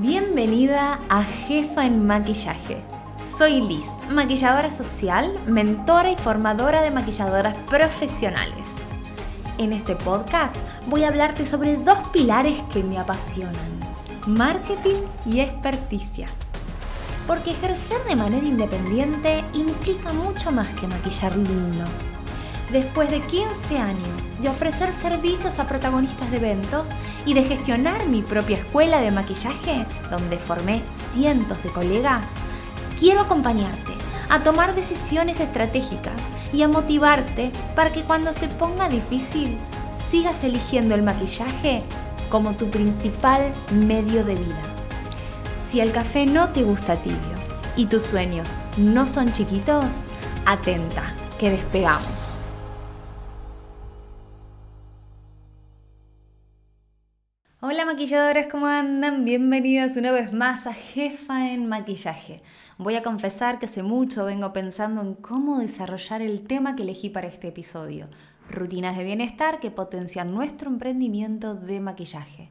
Bienvenida a Jefa en Maquillaje. Soy Liz, maquilladora social, mentora y formadora de maquilladoras profesionales. En este podcast voy a hablarte sobre dos pilares que me apasionan, marketing y experticia. Porque ejercer de manera independiente implica mucho más que maquillar lindo después de 15 años de ofrecer servicios a protagonistas de eventos y de gestionar mi propia escuela de maquillaje, donde formé cientos de colegas, quiero acompañarte a tomar decisiones estratégicas y a motivarte para que cuando se ponga difícil sigas eligiendo el maquillaje como tu principal medio de vida. Si el café no te gusta tibio y tus sueños no son chiquitos, atenta, que despegamos. Hola maquilladoras, ¿cómo andan? Bienvenidas una vez más a Jefa en Maquillaje. Voy a confesar que hace mucho vengo pensando en cómo desarrollar el tema que elegí para este episodio, rutinas de bienestar que potencian nuestro emprendimiento de maquillaje.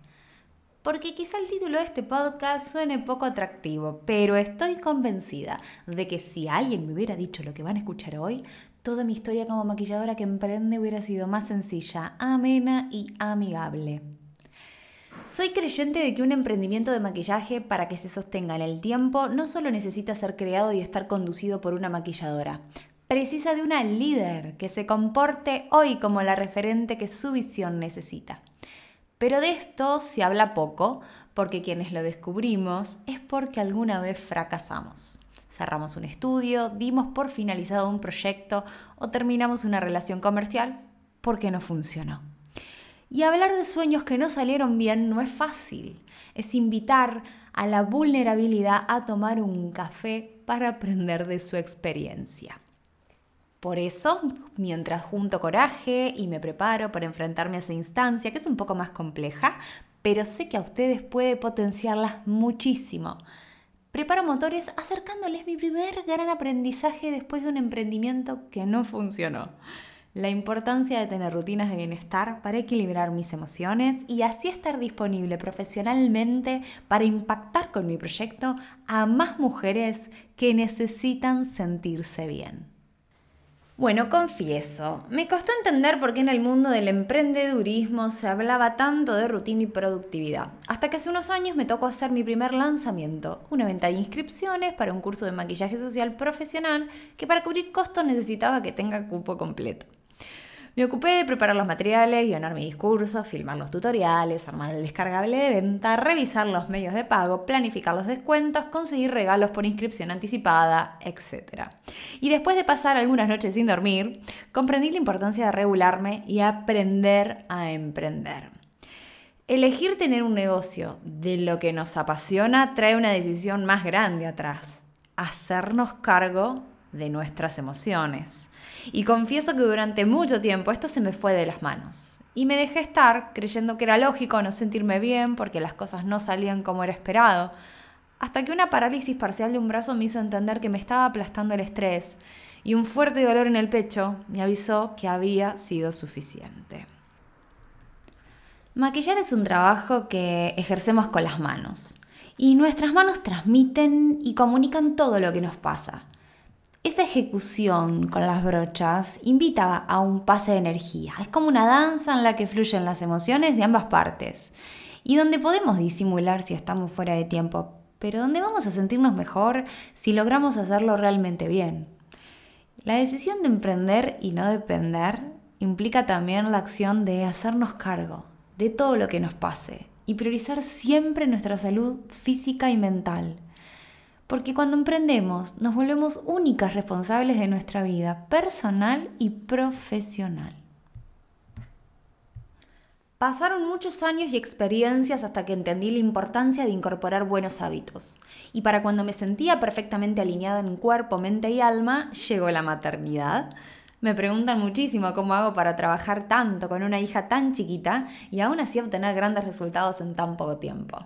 Porque quizá el título de este podcast suene poco atractivo, pero estoy convencida de que si alguien me hubiera dicho lo que van a escuchar hoy, toda mi historia como maquilladora que emprende hubiera sido más sencilla, amena y amigable. Soy creyente de que un emprendimiento de maquillaje para que se sostenga en el tiempo no solo necesita ser creado y estar conducido por una maquilladora, precisa de una líder que se comporte hoy como la referente que su visión necesita. Pero de esto se habla poco, porque quienes lo descubrimos es porque alguna vez fracasamos. Cerramos un estudio, dimos por finalizado un proyecto o terminamos una relación comercial porque no funcionó. Y hablar de sueños que no salieron bien no es fácil. Es invitar a la vulnerabilidad a tomar un café para aprender de su experiencia. Por eso, mientras junto coraje y me preparo para enfrentarme a esa instancia, que es un poco más compleja, pero sé que a ustedes puede potenciarlas muchísimo. Preparo motores acercándoles mi primer gran aprendizaje después de un emprendimiento que no funcionó la importancia de tener rutinas de bienestar para equilibrar mis emociones y así estar disponible profesionalmente para impactar con mi proyecto a más mujeres que necesitan sentirse bien. Bueno, confieso, me costó entender por qué en el mundo del emprendedurismo se hablaba tanto de rutina y productividad, hasta que hace unos años me tocó hacer mi primer lanzamiento, una venta de inscripciones para un curso de maquillaje social profesional que para cubrir costos necesitaba que tenga cupo completo. Me ocupé de preparar los materiales, guionar mi discurso, filmar los tutoriales, armar el descargable de venta, revisar los medios de pago, planificar los descuentos, conseguir regalos por inscripción anticipada, etc. Y después de pasar algunas noches sin dormir, comprendí la importancia de regularme y aprender a emprender. Elegir tener un negocio de lo que nos apasiona trae una decisión más grande atrás, hacernos cargo de nuestras emociones. Y confieso que durante mucho tiempo esto se me fue de las manos. Y me dejé estar creyendo que era lógico no sentirme bien porque las cosas no salían como era esperado. Hasta que una parálisis parcial de un brazo me hizo entender que me estaba aplastando el estrés y un fuerte dolor en el pecho me avisó que había sido suficiente. Maquillar es un trabajo que ejercemos con las manos y nuestras manos transmiten y comunican todo lo que nos pasa. Esa ejecución con las brochas invita a un pase de energía. Es como una danza en la que fluyen las emociones de ambas partes y donde podemos disimular si estamos fuera de tiempo, pero donde vamos a sentirnos mejor si logramos hacerlo realmente bien. La decisión de emprender y no depender implica también la acción de hacernos cargo de todo lo que nos pase y priorizar siempre nuestra salud física y mental porque cuando emprendemos nos volvemos únicas responsables de nuestra vida personal y profesional. Pasaron muchos años y experiencias hasta que entendí la importancia de incorporar buenos hábitos. Y para cuando me sentía perfectamente alineada en cuerpo, mente y alma, llegó la maternidad. Me preguntan muchísimo cómo hago para trabajar tanto con una hija tan chiquita y aún así obtener grandes resultados en tan poco tiempo.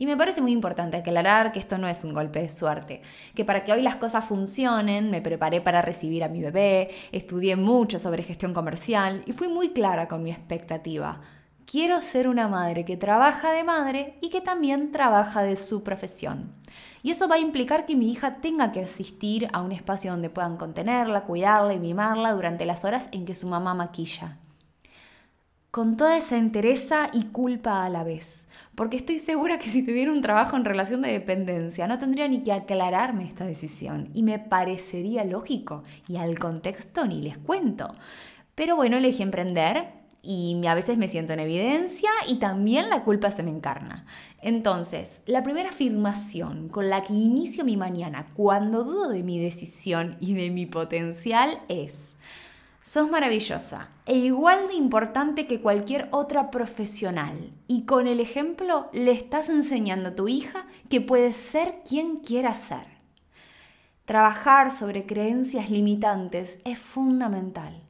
Y me parece muy importante aclarar que esto no es un golpe de suerte, que para que hoy las cosas funcionen me preparé para recibir a mi bebé, estudié mucho sobre gestión comercial y fui muy clara con mi expectativa. quiero ser una madre que trabaja de madre y que también trabaja de su profesión. Y eso va a implicar que mi hija tenga que asistir a un espacio donde puedan contenerla, cuidarla y mimarla durante las horas en que su mamá maquilla. Con toda esa entereza y culpa a la vez, porque estoy segura que si tuviera un trabajo en relación de dependencia no tendría ni que aclararme esta decisión y me parecería lógico y al contexto ni les cuento. Pero bueno, elegí emprender y a veces me siento en evidencia y también la culpa se me encarna. Entonces, la primera afirmación con la que inicio mi mañana cuando dudo de mi decisión y de mi potencial es, sos maravillosa e igual de importante que cualquier otra profesional y con el ejemplo le estás enseñando a tu hija que puedes ser quien quiera ser. Trabajar sobre creencias limitantes es fundamental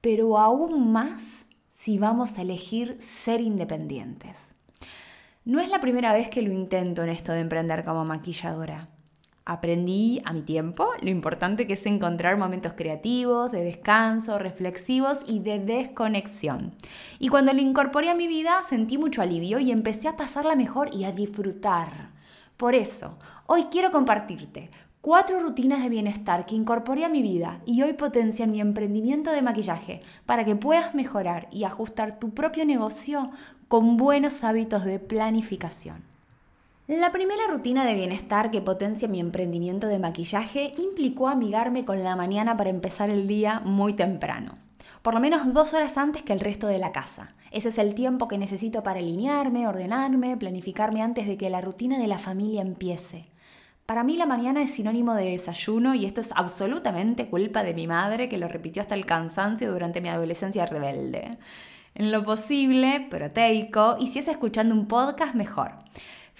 pero aún más si vamos a elegir ser independientes. No es la primera vez que lo intento en esto de emprender como maquilladora. Aprendí a mi tiempo lo importante que es encontrar momentos creativos, de descanso, reflexivos y de desconexión. Y cuando lo incorporé a mi vida sentí mucho alivio y empecé a pasarla mejor y a disfrutar. Por eso, hoy quiero compartirte Cuatro rutinas de bienestar que incorporé a mi vida y hoy potencian mi emprendimiento de maquillaje para que puedas mejorar y ajustar tu propio negocio con buenos hábitos de planificación. La primera rutina de bienestar que potencia mi emprendimiento de maquillaje implicó amigarme con la mañana para empezar el día muy temprano, por lo menos dos horas antes que el resto de la casa. Ese es el tiempo que necesito para alinearme, ordenarme, planificarme antes de que la rutina de la familia empiece. Para mí la mañana es sinónimo de desayuno y esto es absolutamente culpa de mi madre que lo repitió hasta el cansancio durante mi adolescencia rebelde. En lo posible, proteico y si es escuchando un podcast, mejor.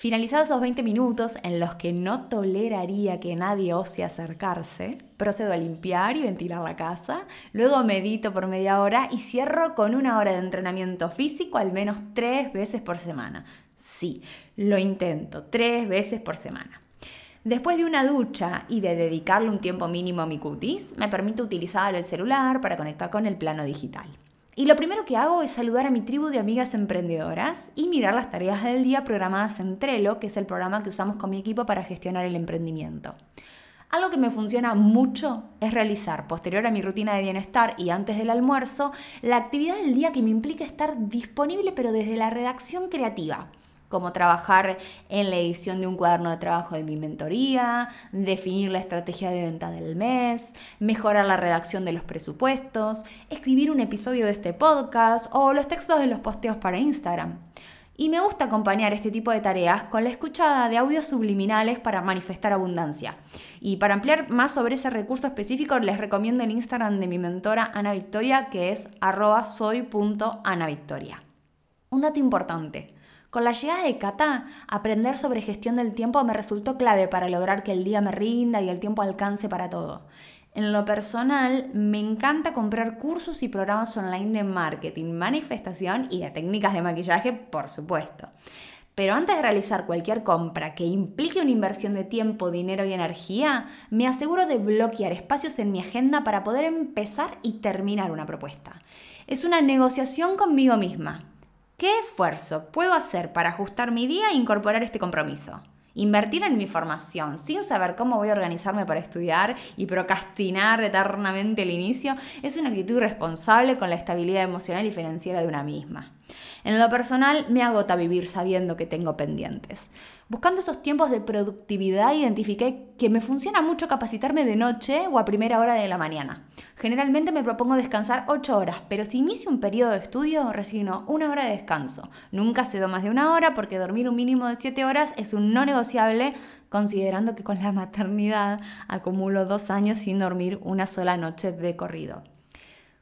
Finalizados esos 20 minutos en los que no toleraría que nadie ose acercarse, procedo a limpiar y ventilar la casa, luego medito por media hora y cierro con una hora de entrenamiento físico al menos tres veces por semana. Sí, lo intento, tres veces por semana. Después de una ducha y de dedicarle un tiempo mínimo a mi cutis, me permite utilizar el celular para conectar con el plano digital. Y lo primero que hago es saludar a mi tribu de amigas emprendedoras y mirar las tareas del día programadas en Trello, que es el programa que usamos con mi equipo para gestionar el emprendimiento. Algo que me funciona mucho es realizar, posterior a mi rutina de bienestar y antes del almuerzo, la actividad del día que me implica estar disponible pero desde la redacción creativa como trabajar en la edición de un cuaderno de trabajo de mi mentoría, definir la estrategia de venta del mes, mejorar la redacción de los presupuestos, escribir un episodio de este podcast o los textos de los posteos para Instagram. Y me gusta acompañar este tipo de tareas con la escuchada de audios subliminales para manifestar abundancia. Y para ampliar más sobre ese recurso específico, les recomiendo el Instagram de mi mentora Ana Victoria, que es arroba soy.anavictoria. Un dato importante. Con la llegada de Kata, aprender sobre gestión del tiempo me resultó clave para lograr que el día me rinda y el tiempo alcance para todo. En lo personal, me encanta comprar cursos y programas online de marketing, manifestación y de técnicas de maquillaje, por supuesto. Pero antes de realizar cualquier compra que implique una inversión de tiempo, dinero y energía, me aseguro de bloquear espacios en mi agenda para poder empezar y terminar una propuesta. Es una negociación conmigo misma. ¿Qué esfuerzo puedo hacer para ajustar mi día e incorporar este compromiso? Invertir en mi formación sin saber cómo voy a organizarme para estudiar y procrastinar eternamente el inicio es una actitud irresponsable con la estabilidad emocional y financiera de una misma. En lo personal, me agota vivir sabiendo que tengo pendientes. Buscando esos tiempos de productividad, identifiqué que me funciona mucho capacitarme de noche o a primera hora de la mañana. Generalmente me propongo descansar 8 horas, pero si inicio un periodo de estudio, resigno una hora de descanso. Nunca cedo más de una hora porque dormir un mínimo de 7 horas es un no negociable, considerando que con la maternidad acumulo dos años sin dormir una sola noche de corrido.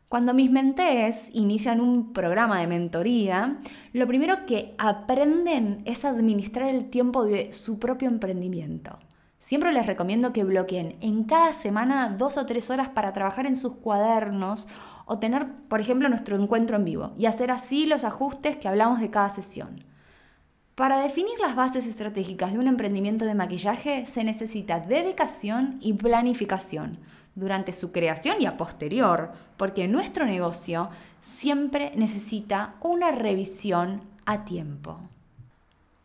Cuando mis mentees inician un programa de mentoría, lo primero que aprenden es administrar el tiempo de su propio emprendimiento. Siempre les recomiendo que bloqueen en cada semana dos o tres horas para trabajar en sus cuadernos o tener, por ejemplo, nuestro encuentro en vivo y hacer así los ajustes que hablamos de cada sesión. Para definir las bases estratégicas de un emprendimiento de maquillaje se necesita dedicación y planificación durante su creación y a posterior, porque nuestro negocio siempre necesita una revisión a tiempo.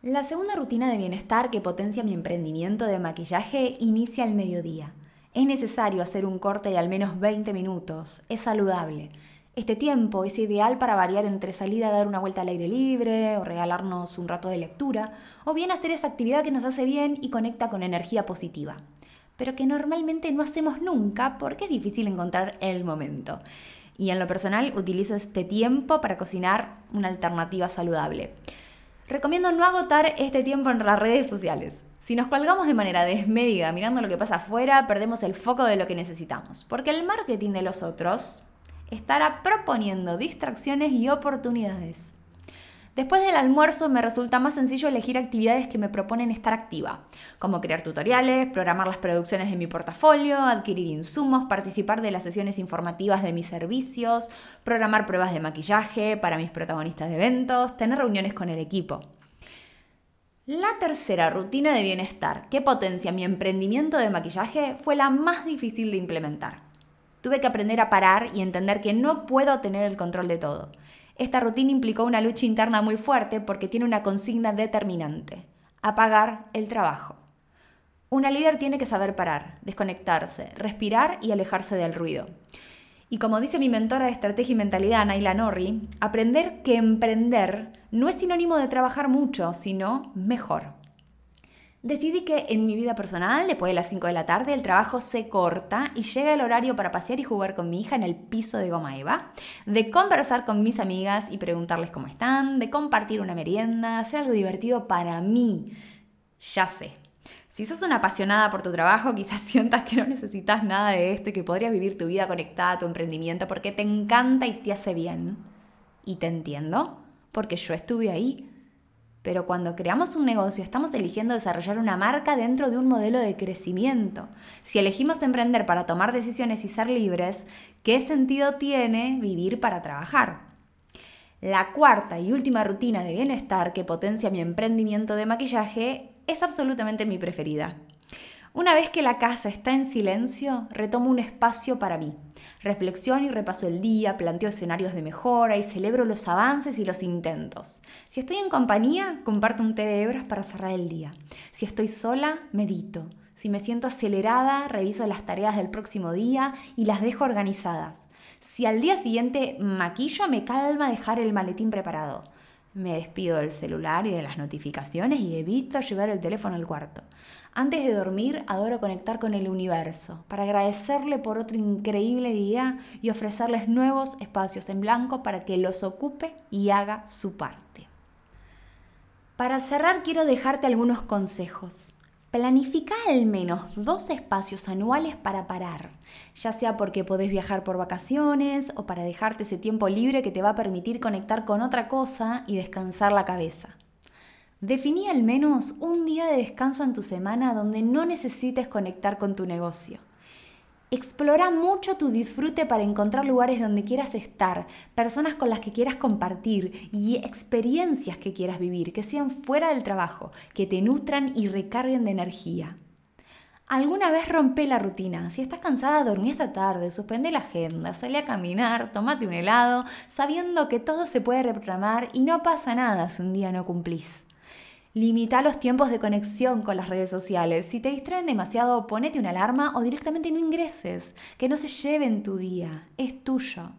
La segunda rutina de bienestar que potencia mi emprendimiento de maquillaje inicia al mediodía. Es necesario hacer un corte de al menos 20 minutos. Es saludable. Este tiempo es ideal para variar entre salir a dar una vuelta al aire libre o regalarnos un rato de lectura, o bien hacer esa actividad que nos hace bien y conecta con energía positiva, pero que normalmente no hacemos nunca porque es difícil encontrar el momento. Y en lo personal utilizo este tiempo para cocinar una alternativa saludable. Recomiendo no agotar este tiempo en las redes sociales. Si nos colgamos de manera desmedida mirando lo que pasa afuera, perdemos el foco de lo que necesitamos, porque el marketing de los otros estará proponiendo distracciones y oportunidades. Después del almuerzo me resulta más sencillo elegir actividades que me proponen estar activa, como crear tutoriales, programar las producciones de mi portafolio, adquirir insumos, participar de las sesiones informativas de mis servicios, programar pruebas de maquillaje para mis protagonistas de eventos, tener reuniones con el equipo. La tercera rutina de bienestar que potencia mi emprendimiento de maquillaje fue la más difícil de implementar. Tuve que aprender a parar y entender que no puedo tener el control de todo. Esta rutina implicó una lucha interna muy fuerte porque tiene una consigna determinante, apagar el trabajo. Una líder tiene que saber parar, desconectarse, respirar y alejarse del ruido. Y como dice mi mentora de estrategia y mentalidad, Naila Norri, aprender que emprender no es sinónimo de trabajar mucho, sino mejor. Decidí que en mi vida personal, después de las 5 de la tarde, el trabajo se corta y llega el horario para pasear y jugar con mi hija en el piso de Goma Eva, de conversar con mis amigas y preguntarles cómo están, de compartir una merienda, hacer algo divertido para mí. Ya sé. Si sos una apasionada por tu trabajo, quizás sientas que no necesitas nada de esto y que podrías vivir tu vida conectada a tu emprendimiento porque te encanta y te hace bien. Y te entiendo, porque yo estuve ahí pero cuando creamos un negocio estamos eligiendo desarrollar una marca dentro de un modelo de crecimiento. Si elegimos emprender para tomar decisiones y ser libres, ¿qué sentido tiene vivir para trabajar? La cuarta y última rutina de bienestar que potencia mi emprendimiento de maquillaje es absolutamente mi preferida. Una vez que la casa está en silencio, retomo un espacio para mí. Reflexiono y repaso el día, planteo escenarios de mejora y celebro los avances y los intentos. Si estoy en compañía, comparto un té de hebras para cerrar el día. Si estoy sola, medito. Si me siento acelerada, reviso las tareas del próximo día y las dejo organizadas. Si al día siguiente maquillo, me calma dejar el maletín preparado. Me despido del celular y de las notificaciones y evito llevar el teléfono al cuarto. Antes de dormir, adoro conectar con el universo para agradecerle por otro increíble día y ofrecerles nuevos espacios en blanco para que los ocupe y haga su parte. Para cerrar, quiero dejarte algunos consejos. Planifica al menos dos espacios anuales para parar, ya sea porque podés viajar por vacaciones o para dejarte ese tiempo libre que te va a permitir conectar con otra cosa y descansar la cabeza. Definí al menos un día de descanso en tu semana donde no necesites conectar con tu negocio. Explora mucho tu disfrute para encontrar lugares donde quieras estar, personas con las que quieras compartir y experiencias que quieras vivir, que sean fuera del trabajo, que te nutran y recarguen de energía. ¿Alguna vez rompe la rutina? Si estás cansada, dormí esta tarde, suspende la agenda, salí a caminar, tómate un helado, sabiendo que todo se puede reprogramar y no pasa nada si un día no cumplís. Limita los tiempos de conexión con las redes sociales. Si te distraen demasiado, ponete una alarma o directamente no ingreses. Que no se lleven tu día. Es tuyo.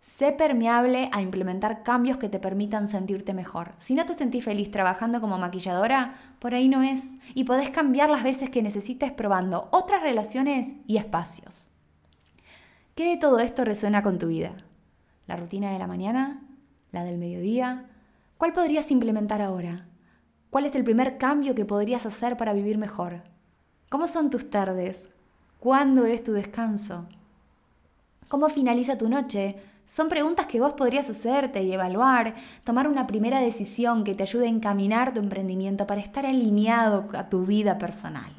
Sé permeable a implementar cambios que te permitan sentirte mejor. Si no te sentís feliz trabajando como maquilladora, por ahí no es. Y podés cambiar las veces que necesites probando otras relaciones y espacios. ¿Qué de todo esto resuena con tu vida? ¿La rutina de la mañana? ¿La del mediodía? ¿Cuál podrías implementar ahora? ¿Cuál es el primer cambio que podrías hacer para vivir mejor? ¿Cómo son tus tardes? ¿Cuándo es tu descanso? ¿Cómo finaliza tu noche? Son preguntas que vos podrías hacerte y evaluar, tomar una primera decisión que te ayude a encaminar tu emprendimiento para estar alineado a tu vida personal.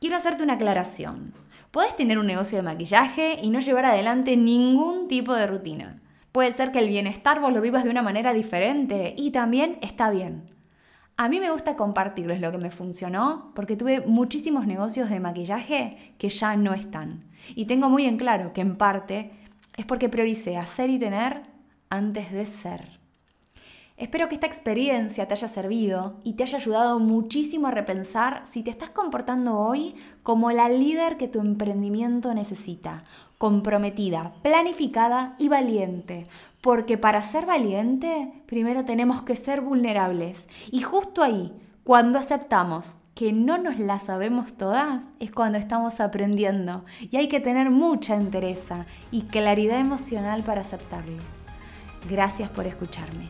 Quiero hacerte una aclaración. Puedes tener un negocio de maquillaje y no llevar adelante ningún tipo de rutina. Puede ser que el bienestar vos lo vivas de una manera diferente y también está bien. A mí me gusta compartirles lo que me funcionó porque tuve muchísimos negocios de maquillaje que ya no están. Y tengo muy en claro que en parte es porque prioricé hacer y tener antes de ser. Espero que esta experiencia te haya servido y te haya ayudado muchísimo a repensar si te estás comportando hoy como la líder que tu emprendimiento necesita, comprometida, planificada y valiente. Porque para ser valiente, primero tenemos que ser vulnerables. Y justo ahí, cuando aceptamos que no nos la sabemos todas, es cuando estamos aprendiendo. Y hay que tener mucha entereza y claridad emocional para aceptarlo. Gracias por escucharme.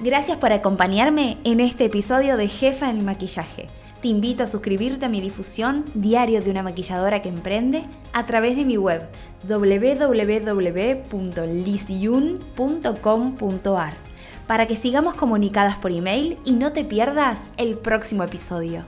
Gracias por acompañarme en este episodio de Jefa en el Maquillaje. Te invito a suscribirte a mi difusión Diario de una maquilladora que emprende a través de mi web www.lisyun.com.ar para que sigamos comunicadas por email y no te pierdas el próximo episodio.